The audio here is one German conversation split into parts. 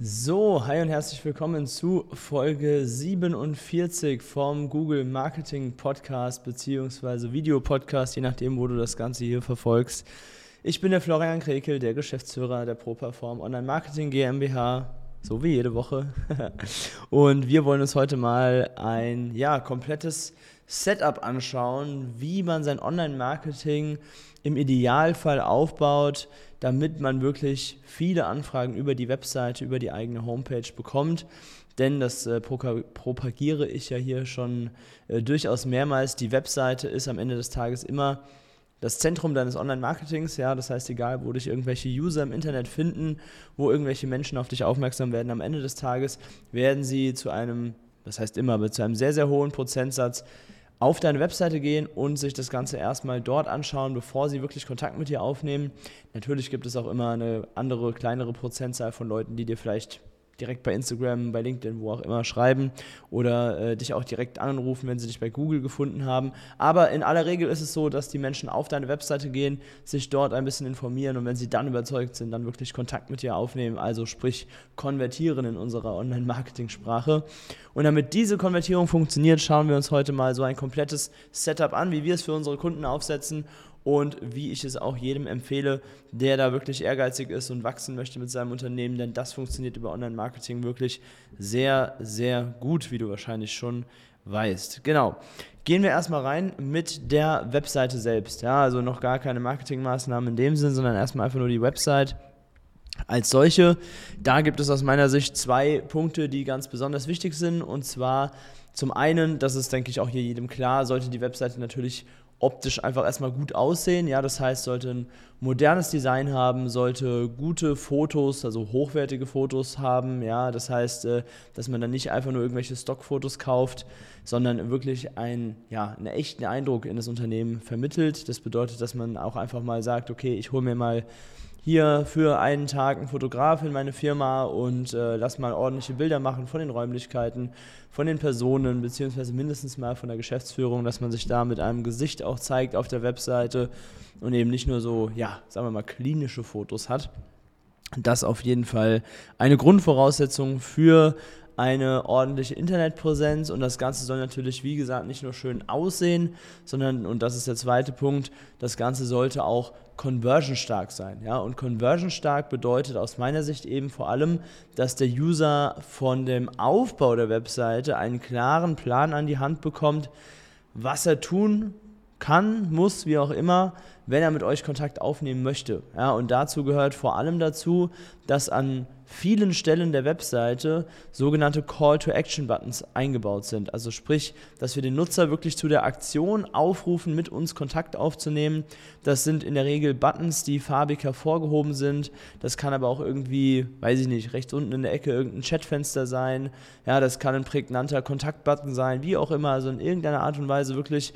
So, hi und herzlich willkommen zu Folge 47 vom Google Marketing Podcast bzw. Video Podcast, je nachdem, wo du das Ganze hier verfolgst. Ich bin der Florian Krekel, der Geschäftsführer der ProPerform Online Marketing GmbH, so wie jede Woche. und wir wollen uns heute mal ein ja, komplettes Setup anschauen, wie man sein Online-Marketing im Idealfall aufbaut, damit man wirklich viele Anfragen über die Webseite, über die eigene Homepage bekommt. Denn das äh, propagiere ich ja hier schon äh, durchaus mehrmals. Die Webseite ist am Ende des Tages immer das Zentrum deines Online-Marketings, ja, das heißt, egal, wo dich irgendwelche User im Internet finden, wo irgendwelche Menschen auf dich aufmerksam werden, am Ende des Tages werden sie zu einem, das heißt immer, aber zu einem sehr, sehr hohen Prozentsatz auf deine Webseite gehen und sich das Ganze erstmal dort anschauen, bevor sie wirklich Kontakt mit dir aufnehmen. Natürlich gibt es auch immer eine andere, kleinere Prozentzahl von Leuten, die dir vielleicht direkt bei Instagram, bei LinkedIn, wo auch immer schreiben oder äh, dich auch direkt anrufen, wenn sie dich bei Google gefunden haben. Aber in aller Regel ist es so, dass die Menschen auf deine Webseite gehen, sich dort ein bisschen informieren und wenn sie dann überzeugt sind, dann wirklich Kontakt mit dir aufnehmen, also sprich konvertieren in unserer Online-Marketing-Sprache. Und damit diese Konvertierung funktioniert, schauen wir uns heute mal so ein komplettes Setup an, wie wir es für unsere Kunden aufsetzen und wie ich es auch jedem empfehle, der da wirklich ehrgeizig ist und wachsen möchte mit seinem Unternehmen, denn das funktioniert über Online-Marketing wirklich sehr, sehr gut, wie du wahrscheinlich schon weißt. Genau. Gehen wir erstmal rein mit der Webseite selbst. Ja, also noch gar keine Marketingmaßnahmen in dem Sinn, sondern erstmal einfach nur die Website als solche. Da gibt es aus meiner Sicht zwei Punkte, die ganz besonders wichtig sind. Und zwar zum einen, das ist, denke ich, auch hier jedem klar, sollte die Webseite natürlich optisch einfach erstmal gut aussehen. Ja, das heißt, sollte ein modernes Design haben, sollte gute Fotos, also hochwertige Fotos haben. Ja, das heißt, äh, dass man dann nicht einfach nur irgendwelche Stockfotos kauft, sondern wirklich einen, ja, einen echten Eindruck in das Unternehmen vermittelt. Das bedeutet, dass man auch einfach mal sagt, okay, ich hole mir mal hier für einen Tag einen Fotograf in meine Firma und äh, lass mal ordentliche Bilder machen von den Räumlichkeiten, von den Personen, beziehungsweise mindestens mal von der Geschäftsführung, dass man sich da mit einem Gesicht auch zeigt auf der Webseite und eben nicht nur so, ja, sagen wir mal, klinische Fotos hat. Das auf jeden Fall eine Grundvoraussetzung für eine ordentliche Internetpräsenz und das Ganze soll natürlich, wie gesagt, nicht nur schön aussehen, sondern, und das ist der zweite Punkt, das Ganze sollte auch conversionstark sein. Ja? Und conversionstark bedeutet aus meiner Sicht eben vor allem, dass der User von dem Aufbau der Webseite einen klaren Plan an die Hand bekommt, was er tun kann, muss, wie auch immer, wenn er mit euch Kontakt aufnehmen möchte. Ja, und dazu gehört vor allem dazu, dass an vielen Stellen der Webseite sogenannte Call-to-Action-Buttons eingebaut sind. Also sprich, dass wir den Nutzer wirklich zu der Aktion aufrufen, mit uns Kontakt aufzunehmen. Das sind in der Regel Buttons, die farbig hervorgehoben sind. Das kann aber auch irgendwie, weiß ich nicht, rechts unten in der Ecke irgendein Chatfenster sein. Ja, das kann ein prägnanter Kontaktbutton sein, wie auch immer. Also in irgendeiner Art und Weise wirklich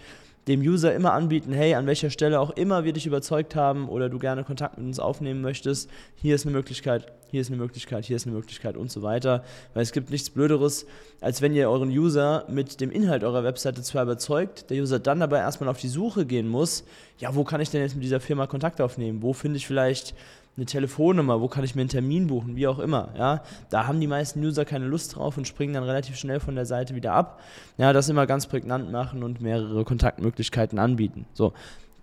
dem User immer anbieten, hey, an welcher Stelle auch immer wir dich überzeugt haben oder du gerne Kontakt mit uns aufnehmen möchtest, hier ist eine Möglichkeit, hier ist eine Möglichkeit, hier ist eine Möglichkeit und so weiter. Weil es gibt nichts Blöderes, als wenn ihr euren User mit dem Inhalt eurer Webseite zwar überzeugt, der User dann aber erstmal auf die Suche gehen muss, ja, wo kann ich denn jetzt mit dieser Firma Kontakt aufnehmen? Wo finde ich vielleicht eine Telefonnummer, wo kann ich mir einen Termin buchen, wie auch immer. Ja, da haben die meisten User keine Lust drauf und springen dann relativ schnell von der Seite wieder ab. Ja, das immer ganz prägnant machen und mehrere Kontaktmöglichkeiten anbieten. So.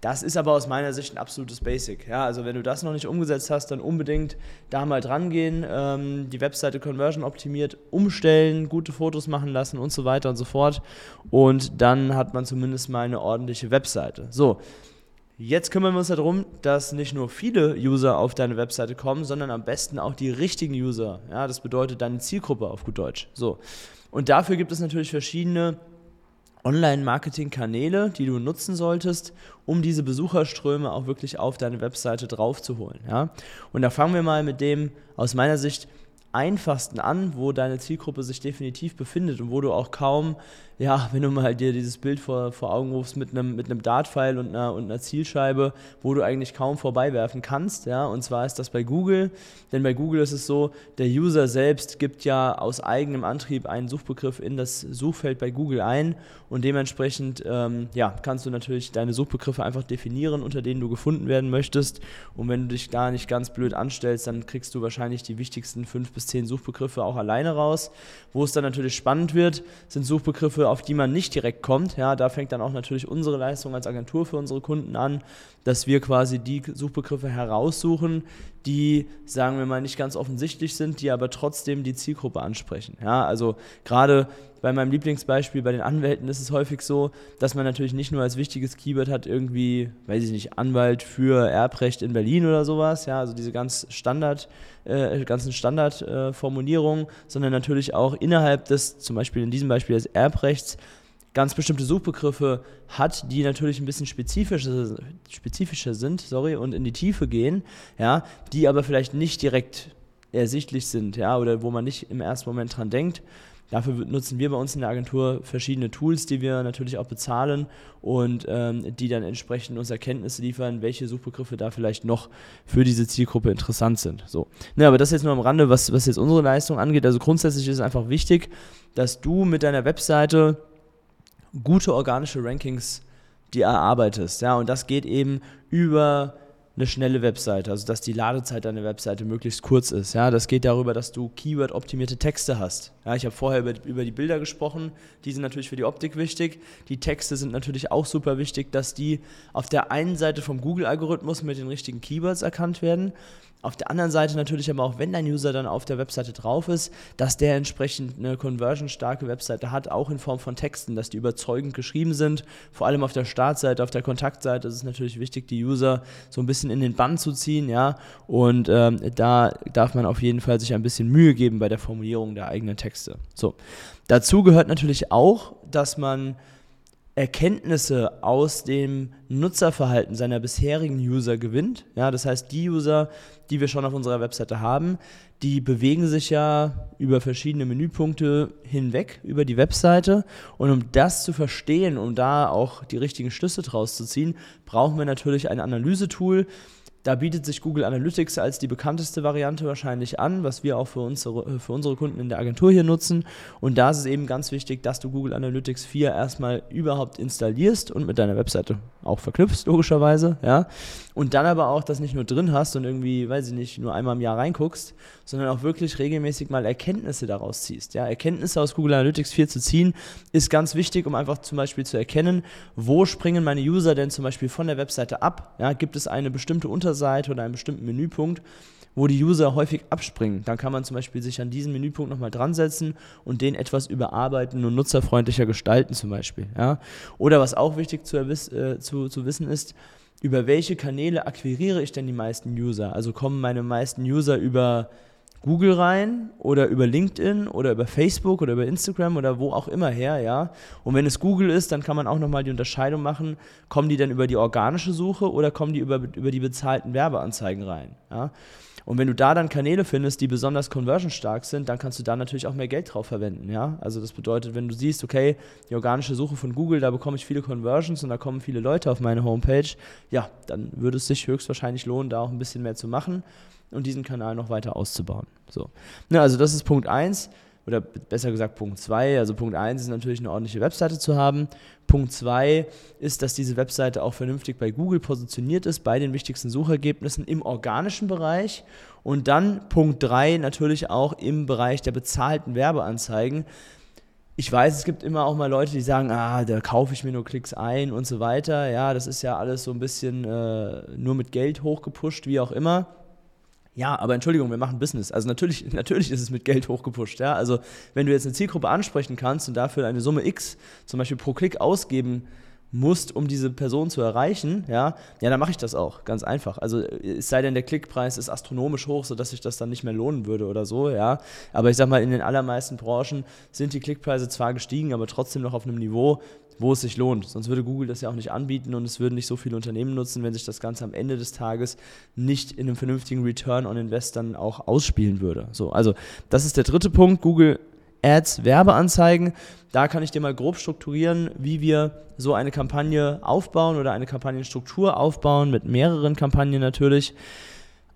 Das ist aber aus meiner Sicht ein absolutes Basic. Ja, also wenn du das noch nicht umgesetzt hast, dann unbedingt da mal dran gehen, ähm, die Webseite Conversion optimiert umstellen, gute Fotos machen lassen und so weiter und so fort. Und dann hat man zumindest mal eine ordentliche Webseite. So, Jetzt kümmern wir uns darum, dass nicht nur viele User auf deine Webseite kommen, sondern am besten auch die richtigen User. Ja, das bedeutet deine Zielgruppe auf gut Deutsch. So. Und dafür gibt es natürlich verschiedene Online-Marketing-Kanäle, die du nutzen solltest, um diese Besucherströme auch wirklich auf deine Webseite draufzuholen. Ja? Und da fangen wir mal mit dem aus meiner Sicht einfachsten an, wo deine Zielgruppe sich definitiv befindet und wo du auch kaum, ja, wenn du mal dir dieses Bild vor, vor Augen rufst mit einem, mit einem Dartpfeil und einer, und einer Zielscheibe, wo du eigentlich kaum vorbeiwerfen kannst, ja, und zwar ist das bei Google, denn bei Google ist es so, der User selbst gibt ja aus eigenem Antrieb einen Suchbegriff in das Suchfeld bei Google ein. Und dementsprechend, ähm, ja, kannst du natürlich deine Suchbegriffe einfach definieren, unter denen du gefunden werden möchtest. Und wenn du dich da nicht ganz blöd anstellst, dann kriegst du wahrscheinlich die wichtigsten fünf bis zehn Suchbegriffe auch alleine raus. Wo es dann natürlich spannend wird, sind Suchbegriffe, auf die man nicht direkt kommt. Ja, da fängt dann auch natürlich unsere Leistung als Agentur für unsere Kunden an, dass wir quasi die Suchbegriffe heraussuchen, die, sagen wir mal, nicht ganz offensichtlich sind, die aber trotzdem die Zielgruppe ansprechen. Ja, also gerade bei meinem Lieblingsbeispiel bei den Anwälten ist es häufig so, dass man natürlich nicht nur als wichtiges Keyword hat, irgendwie, weiß ich nicht, Anwalt für Erbrecht in Berlin oder sowas, ja, also diese ganz Standard, äh, ganzen Standardformulierungen, äh, sondern natürlich auch innerhalb des, zum Beispiel in diesem Beispiel des Erbrechts, ganz bestimmte Suchbegriffe hat, die natürlich ein bisschen spezifischer, spezifischer sind, sorry, und in die Tiefe gehen, ja, die aber vielleicht nicht direkt ersichtlich sind, ja, oder wo man nicht im ersten Moment dran denkt. Dafür nutzen wir bei uns in der Agentur verschiedene Tools, die wir natürlich auch bezahlen und ähm, die dann entsprechend uns Erkenntnisse liefern, welche Suchbegriffe da vielleicht noch für diese Zielgruppe interessant sind. So. Ja, aber das jetzt nur am Rande, was, was jetzt unsere Leistung angeht. Also grundsätzlich ist es einfach wichtig, dass du mit deiner Webseite gute organische Rankings die erarbeitest. Ja, und das geht eben über eine schnelle Webseite, also dass die Ladezeit deiner Webseite möglichst kurz ist. Ja, das geht darüber, dass du Keyword-optimierte Texte hast. Ja, ich habe vorher über, über die Bilder gesprochen, die sind natürlich für die Optik wichtig. Die Texte sind natürlich auch super wichtig, dass die auf der einen Seite vom Google-Algorithmus mit den richtigen Keywords erkannt werden auf der anderen Seite natürlich aber auch, wenn dein User dann auf der Webseite drauf ist, dass der entsprechend eine conversion-starke Webseite hat, auch in Form von Texten, dass die überzeugend geschrieben sind. Vor allem auf der Startseite, auf der Kontaktseite ist es natürlich wichtig, die User so ein bisschen in den Bann zu ziehen, ja. Und ähm, da darf man auf jeden Fall sich ein bisschen Mühe geben bei der Formulierung der eigenen Texte. So. Dazu gehört natürlich auch, dass man Erkenntnisse aus dem Nutzerverhalten seiner bisherigen User gewinnt. Ja, das heißt, die User, die wir schon auf unserer Webseite haben, die bewegen sich ja über verschiedene Menüpunkte hinweg über die Webseite. Und um das zu verstehen, um da auch die richtigen Schlüsse draus zu ziehen, brauchen wir natürlich ein Analysetool, da bietet sich Google Analytics als die bekannteste Variante wahrscheinlich an, was wir auch für unsere, für unsere Kunden in der Agentur hier nutzen. Und da ist es eben ganz wichtig, dass du Google Analytics 4 erstmal überhaupt installierst und mit deiner Webseite auch verknüpfst, logischerweise. Ja? Und dann aber auch das nicht nur drin hast und irgendwie, weiß ich nicht, nur einmal im Jahr reinguckst, sondern auch wirklich regelmäßig mal Erkenntnisse daraus ziehst. Ja? Erkenntnisse aus Google Analytics 4 zu ziehen, ist ganz wichtig, um einfach zum Beispiel zu erkennen, wo springen meine User denn zum Beispiel von der Webseite ab? Ja? Gibt es eine bestimmte Unterseite? Unterseite oder einem bestimmten Menüpunkt, wo die User häufig abspringen. Dann kann man zum Beispiel sich an diesen Menüpunkt nochmal dran setzen und den etwas überarbeiten und nutzerfreundlicher gestalten zum Beispiel. Ja? Oder was auch wichtig zu, äh, zu, zu wissen ist, über welche Kanäle akquiriere ich denn die meisten User? Also kommen meine meisten User über Google rein oder über LinkedIn oder über Facebook oder über Instagram oder wo auch immer her, ja. Und wenn es Google ist, dann kann man auch nochmal die Unterscheidung machen, kommen die denn über die organische Suche oder kommen die über, über die bezahlten Werbeanzeigen rein, ja. Und wenn du da dann Kanäle findest, die besonders conversionstark sind, dann kannst du da natürlich auch mehr Geld drauf verwenden, ja. Also das bedeutet, wenn du siehst, okay, die organische Suche von Google, da bekomme ich viele Conversions und da kommen viele Leute auf meine Homepage, ja, dann würde es sich höchstwahrscheinlich lohnen, da auch ein bisschen mehr zu machen und diesen Kanal noch weiter auszubauen. So. Ja, also das ist Punkt 1 oder besser gesagt Punkt 2. Also Punkt 1 ist natürlich eine ordentliche Webseite zu haben. Punkt 2 ist, dass diese Webseite auch vernünftig bei Google positioniert ist, bei den wichtigsten Suchergebnissen im organischen Bereich. Und dann Punkt 3 natürlich auch im Bereich der bezahlten Werbeanzeigen. Ich weiß, es gibt immer auch mal Leute, die sagen, ah, da kaufe ich mir nur Klicks ein und so weiter. Ja, das ist ja alles so ein bisschen äh, nur mit Geld hochgepusht, wie auch immer. Ja, aber Entschuldigung, wir machen Business. Also natürlich, natürlich ist es mit Geld hochgepusht. Ja? Also wenn du jetzt eine Zielgruppe ansprechen kannst und dafür eine Summe X zum Beispiel pro Klick ausgeben musst, um diese Person zu erreichen, ja, ja, dann mache ich das auch, ganz einfach. Also es sei denn, der Klickpreis ist astronomisch hoch, sodass sich das dann nicht mehr lohnen würde oder so, ja. Aber ich sag mal, in den allermeisten Branchen sind die Klickpreise zwar gestiegen, aber trotzdem noch auf einem Niveau, wo es sich lohnt. Sonst würde Google das ja auch nicht anbieten und es würden nicht so viele Unternehmen nutzen, wenn sich das Ganze am Ende des Tages nicht in einem vernünftigen Return on Invest dann auch ausspielen würde. So, also das ist der dritte Punkt. Google Ads, Werbeanzeigen. Da kann ich dir mal grob strukturieren, wie wir so eine Kampagne aufbauen oder eine Kampagnenstruktur aufbauen, mit mehreren Kampagnen natürlich.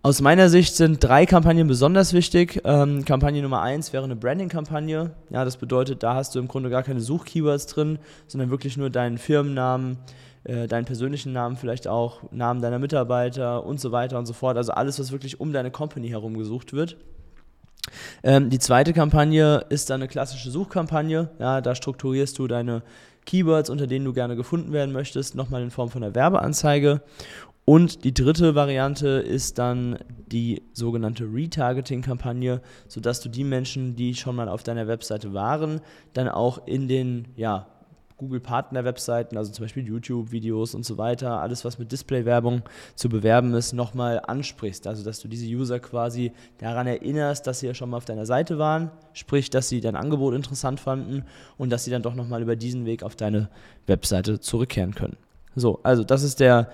Aus meiner Sicht sind drei Kampagnen besonders wichtig. Ähm, Kampagne Nummer eins wäre eine Branding-Kampagne. Ja, das bedeutet, da hast du im Grunde gar keine Suchkeywords drin, sondern wirklich nur deinen Firmennamen, äh, deinen persönlichen Namen vielleicht auch, Namen deiner Mitarbeiter und so weiter und so fort. Also alles, was wirklich um deine Company herum gesucht wird. Ähm, die zweite Kampagne ist dann eine klassische Suchkampagne. Ja, da strukturierst du deine Keywords, unter denen du gerne gefunden werden möchtest, nochmal in Form von einer Werbeanzeige. Und die dritte Variante ist dann die sogenannte Retargeting-Kampagne, sodass du die Menschen, die schon mal auf deiner Webseite waren, dann auch in den ja, Google-Partner-Webseiten, also zum Beispiel YouTube-Videos und so weiter, alles, was mit Display-Werbung zu bewerben ist, nochmal ansprichst. Also, dass du diese User quasi daran erinnerst, dass sie ja schon mal auf deiner Seite waren, sprich, dass sie dein Angebot interessant fanden und dass sie dann doch nochmal über diesen Weg auf deine Webseite zurückkehren können. So, also das ist der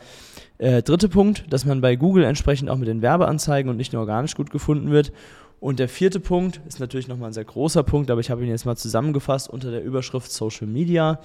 äh, dritte Punkt, dass man bei Google entsprechend auch mit den Werbeanzeigen und nicht nur organisch gut gefunden wird. Und der vierte Punkt ist natürlich nochmal ein sehr großer Punkt, aber ich habe ihn jetzt mal zusammengefasst unter der Überschrift Social Media.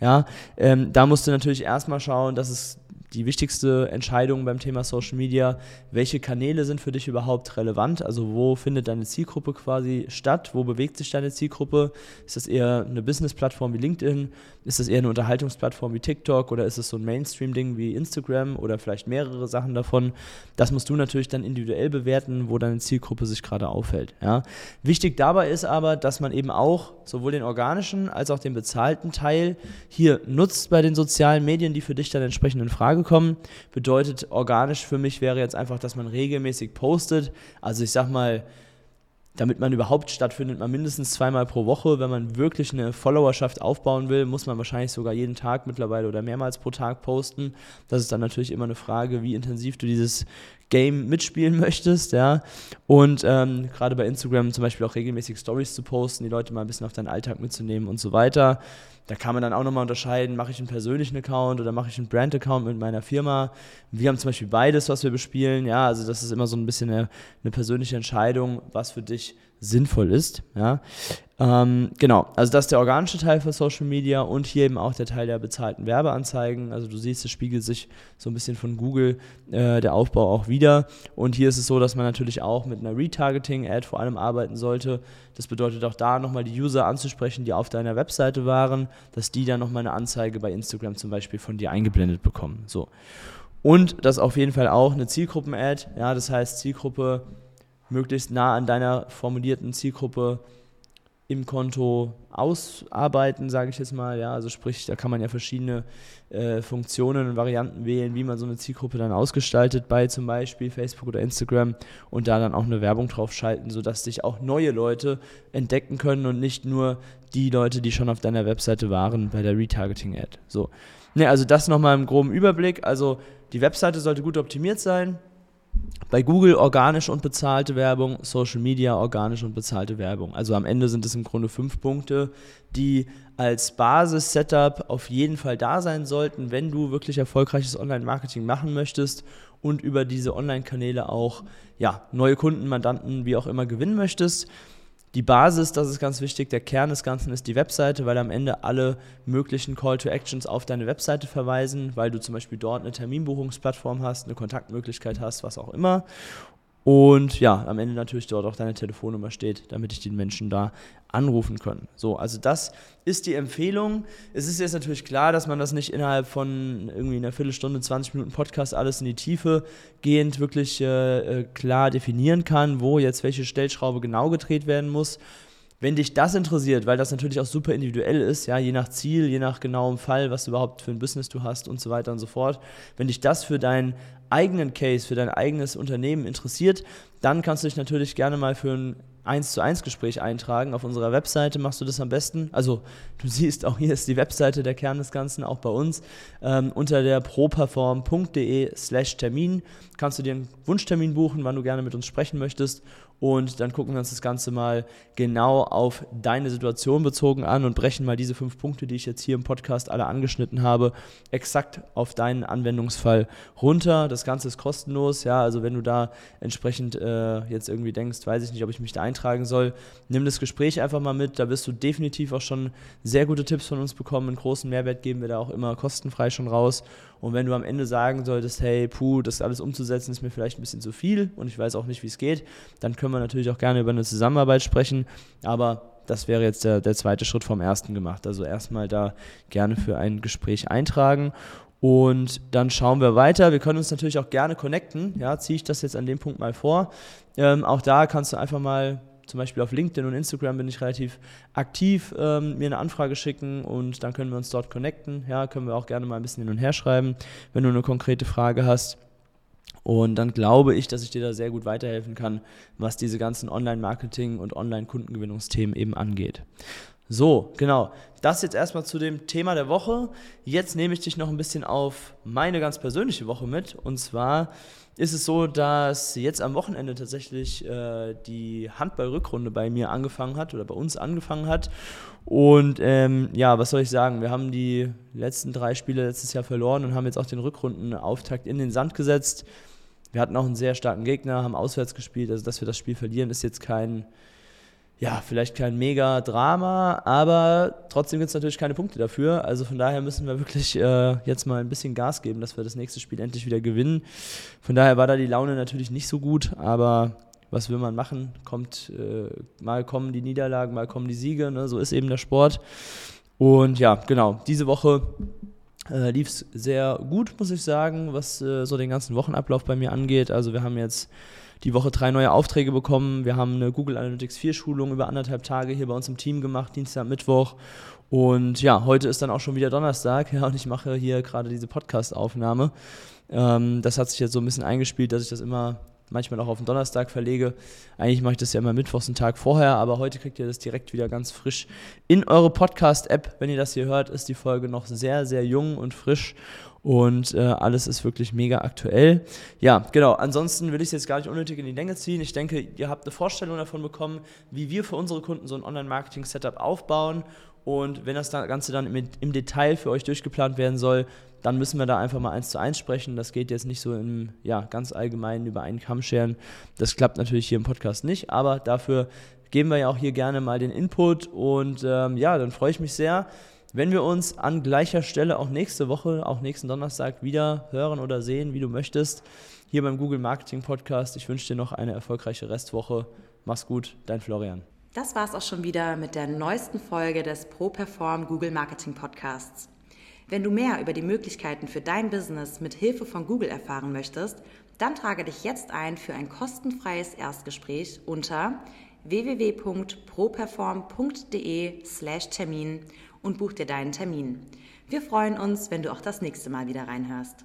Ja, ähm, da musst du natürlich erstmal schauen, dass es die wichtigste Entscheidung beim Thema Social Media, welche Kanäle sind für dich überhaupt relevant? Also wo findet deine Zielgruppe quasi statt? Wo bewegt sich deine Zielgruppe? Ist das eher eine Business-Plattform wie LinkedIn? Ist das eher eine Unterhaltungsplattform wie TikTok oder ist es so ein Mainstream-Ding wie Instagram oder vielleicht mehrere Sachen davon? Das musst du natürlich dann individuell bewerten, wo deine Zielgruppe sich gerade aufhält. Ja? Wichtig dabei ist aber, dass man eben auch sowohl den organischen als auch den bezahlten Teil hier nutzt bei den sozialen Medien, die für dich dann entsprechend in Frage kommen. Bedeutet, organisch für mich wäre jetzt einfach, dass man regelmäßig postet. Also ich sag mal, damit man überhaupt stattfindet, man mindestens zweimal pro Woche. Wenn man wirklich eine Followerschaft aufbauen will, muss man wahrscheinlich sogar jeden Tag mittlerweile oder mehrmals pro Tag posten. Das ist dann natürlich immer eine Frage, wie intensiv du dieses Game mitspielen möchtest, ja. Und ähm, gerade bei Instagram zum Beispiel auch regelmäßig Stories zu posten, die Leute mal ein bisschen auf deinen Alltag mitzunehmen und so weiter. Da kann man dann auch nochmal unterscheiden, mache ich einen persönlichen Account oder mache ich einen Brand-Account mit meiner Firma. Wir haben zum Beispiel beides, was wir bespielen. Ja, also das ist immer so ein bisschen eine, eine persönliche Entscheidung, was für dich sinnvoll ist. Ja. Ähm, genau, also das ist der organische Teil für Social Media und hier eben auch der Teil der bezahlten Werbeanzeigen. Also du siehst, es spiegelt sich so ein bisschen von Google äh, der Aufbau auch wieder. Und hier ist es so, dass man natürlich auch mit einer Retargeting-Ad vor allem arbeiten sollte. Das bedeutet auch da nochmal die User anzusprechen, die auf deiner Webseite waren, dass die dann nochmal eine Anzeige bei Instagram zum Beispiel von dir eingeblendet bekommen. So. Und das auf jeden Fall auch eine Zielgruppen-Ad. Ja, das heißt Zielgruppe möglichst nah an deiner formulierten Zielgruppe im Konto ausarbeiten, sage ich jetzt mal. Ja, also sprich, da kann man ja verschiedene äh, Funktionen und Varianten wählen, wie man so eine Zielgruppe dann ausgestaltet bei zum Beispiel Facebook oder Instagram und da dann auch eine Werbung drauf schalten, sodass sich auch neue Leute entdecken können und nicht nur die Leute, die schon auf deiner Webseite waren bei der Retargeting-Ad. So. Ne, also das nochmal im groben Überblick. Also die Webseite sollte gut optimiert sein, bei Google organische und bezahlte Werbung, Social Media organische und bezahlte Werbung. Also am Ende sind es im Grunde fünf Punkte, die als Basis-Setup auf jeden Fall da sein sollten, wenn du wirklich erfolgreiches Online-Marketing machen möchtest und über diese Online-Kanäle auch ja, neue Kunden, Mandanten, wie auch immer gewinnen möchtest. Die Basis, das ist ganz wichtig, der Kern des Ganzen ist die Webseite, weil am Ende alle möglichen Call to Actions auf deine Webseite verweisen, weil du zum Beispiel dort eine Terminbuchungsplattform hast, eine Kontaktmöglichkeit hast, was auch immer. Und ja, am Ende natürlich dort auch deine Telefonnummer steht, damit ich den Menschen da anrufen kann. So, also das ist die Empfehlung. Es ist jetzt natürlich klar, dass man das nicht innerhalb von irgendwie einer Viertelstunde, 20 Minuten Podcast alles in die Tiefe gehend wirklich äh, äh, klar definieren kann, wo jetzt welche Stellschraube genau gedreht werden muss. Wenn dich das interessiert, weil das natürlich auch super individuell ist, ja, je nach Ziel, je nach genauem Fall, was du überhaupt für ein Business du hast und so weiter und so fort, wenn dich das für deinen eigenen Case, für dein eigenes Unternehmen interessiert, dann kannst du dich natürlich gerne mal für ein 1 zu 1 Gespräch eintragen. Auf unserer Webseite machst du das am besten. Also du siehst, auch hier ist die Webseite der Kern des Ganzen, auch bei uns. Ähm, unter der properform.de slash Termin kannst du dir einen Wunschtermin buchen, wann du gerne mit uns sprechen möchtest und dann gucken wir uns das Ganze mal genau auf deine Situation bezogen an und brechen mal diese fünf Punkte, die ich jetzt hier im Podcast alle angeschnitten habe, exakt auf deinen Anwendungsfall runter. Das Ganze ist kostenlos, ja, also wenn du da entsprechend äh, jetzt irgendwie denkst, weiß ich nicht, ob ich mich da eintragen soll, nimm das Gespräch einfach mal mit, da wirst du definitiv auch schon sehr gute Tipps von uns bekommen, einen großen Mehrwert geben wir da auch immer kostenfrei schon raus und wenn du am Ende sagen solltest, hey, puh, das alles umzusetzen ist mir vielleicht ein bisschen zu viel und ich weiß auch nicht, wie es geht, dann können wir natürlich auch gerne über eine Zusammenarbeit sprechen. Aber das wäre jetzt der, der zweite Schritt vom ersten gemacht. Also erstmal da gerne für ein Gespräch eintragen. Und dann schauen wir weiter. Wir können uns natürlich auch gerne connecten. Ja, ziehe ich das jetzt an dem Punkt mal vor. Ähm, auch da kannst du einfach mal zum Beispiel auf LinkedIn und Instagram bin ich relativ aktiv, ähm, mir eine Anfrage schicken und dann können wir uns dort connecten. Ja, können wir auch gerne mal ein bisschen hin und her schreiben, wenn du eine konkrete Frage hast. Und dann glaube ich, dass ich dir da sehr gut weiterhelfen kann, was diese ganzen Online-Marketing- und Online-Kundengewinnungsthemen eben angeht. So, genau. Das jetzt erstmal zu dem Thema der Woche. Jetzt nehme ich dich noch ein bisschen auf meine ganz persönliche Woche mit. Und zwar ist es so, dass jetzt am Wochenende tatsächlich äh, die Handball-Rückrunde bei mir angefangen hat oder bei uns angefangen hat. Und ähm, ja, was soll ich sagen? Wir haben die letzten drei Spiele letztes Jahr verloren und haben jetzt auch den Rückrundenauftakt in den Sand gesetzt. Wir hatten auch einen sehr starken Gegner, haben auswärts gespielt. Also, dass wir das Spiel verlieren, ist jetzt kein ja, vielleicht kein mega Drama, aber trotzdem gibt es natürlich keine Punkte dafür. Also von daher müssen wir wirklich äh, jetzt mal ein bisschen Gas geben, dass wir das nächste Spiel endlich wieder gewinnen. Von daher war da die Laune natürlich nicht so gut, aber was will man machen? Kommt, äh, mal kommen die Niederlagen, mal kommen die Siege, ne? so ist eben der Sport. Und ja, genau, diese Woche äh, lief es sehr gut, muss ich sagen, was äh, so den ganzen Wochenablauf bei mir angeht. Also wir haben jetzt die Woche drei neue Aufträge bekommen. Wir haben eine Google Analytics 4 Schulung über anderthalb Tage hier bei uns im Team gemacht, Dienstag, Mittwoch. Und ja, heute ist dann auch schon wieder Donnerstag ja, und ich mache hier gerade diese Podcast-Aufnahme. Ähm, das hat sich jetzt so ein bisschen eingespielt, dass ich das immer manchmal auch auf den Donnerstag verlege. Eigentlich mache ich das ja immer mittwochs einen Tag vorher, aber heute kriegt ihr das direkt wieder ganz frisch in eure Podcast-App. Wenn ihr das hier hört, ist die Folge noch sehr, sehr jung und frisch und äh, alles ist wirklich mega aktuell. Ja, genau. Ansonsten will ich es jetzt gar nicht unnötig in die Länge ziehen. Ich denke, ihr habt eine Vorstellung davon bekommen, wie wir für unsere Kunden so ein Online-Marketing-Setup aufbauen. Und wenn das Ganze dann im, Detail für euch durchgeplant werden soll, dann müssen wir da einfach mal eins zu eins sprechen. Das geht jetzt nicht so im, ja, ganz allgemein über einen Kamm scheren. Das klappt natürlich hier im Podcast nicht, aber dafür geben wir ja auch hier gerne mal den Input. Und ähm, ja, dann freue ich mich sehr wenn wir uns an gleicher Stelle auch nächste Woche, auch nächsten Donnerstag wieder hören oder sehen, wie du möchtest, hier beim Google Marketing Podcast. Ich wünsche dir noch eine erfolgreiche Restwoche. Mach's gut, dein Florian. Das war's auch schon wieder mit der neuesten Folge des ProPerform Google Marketing Podcasts. Wenn du mehr über die Möglichkeiten für dein Business mit Hilfe von Google erfahren möchtest, dann trage dich jetzt ein für ein kostenfreies Erstgespräch unter www.properform.de/termin und buch dir deinen Termin. Wir freuen uns, wenn du auch das nächste Mal wieder reinhörst.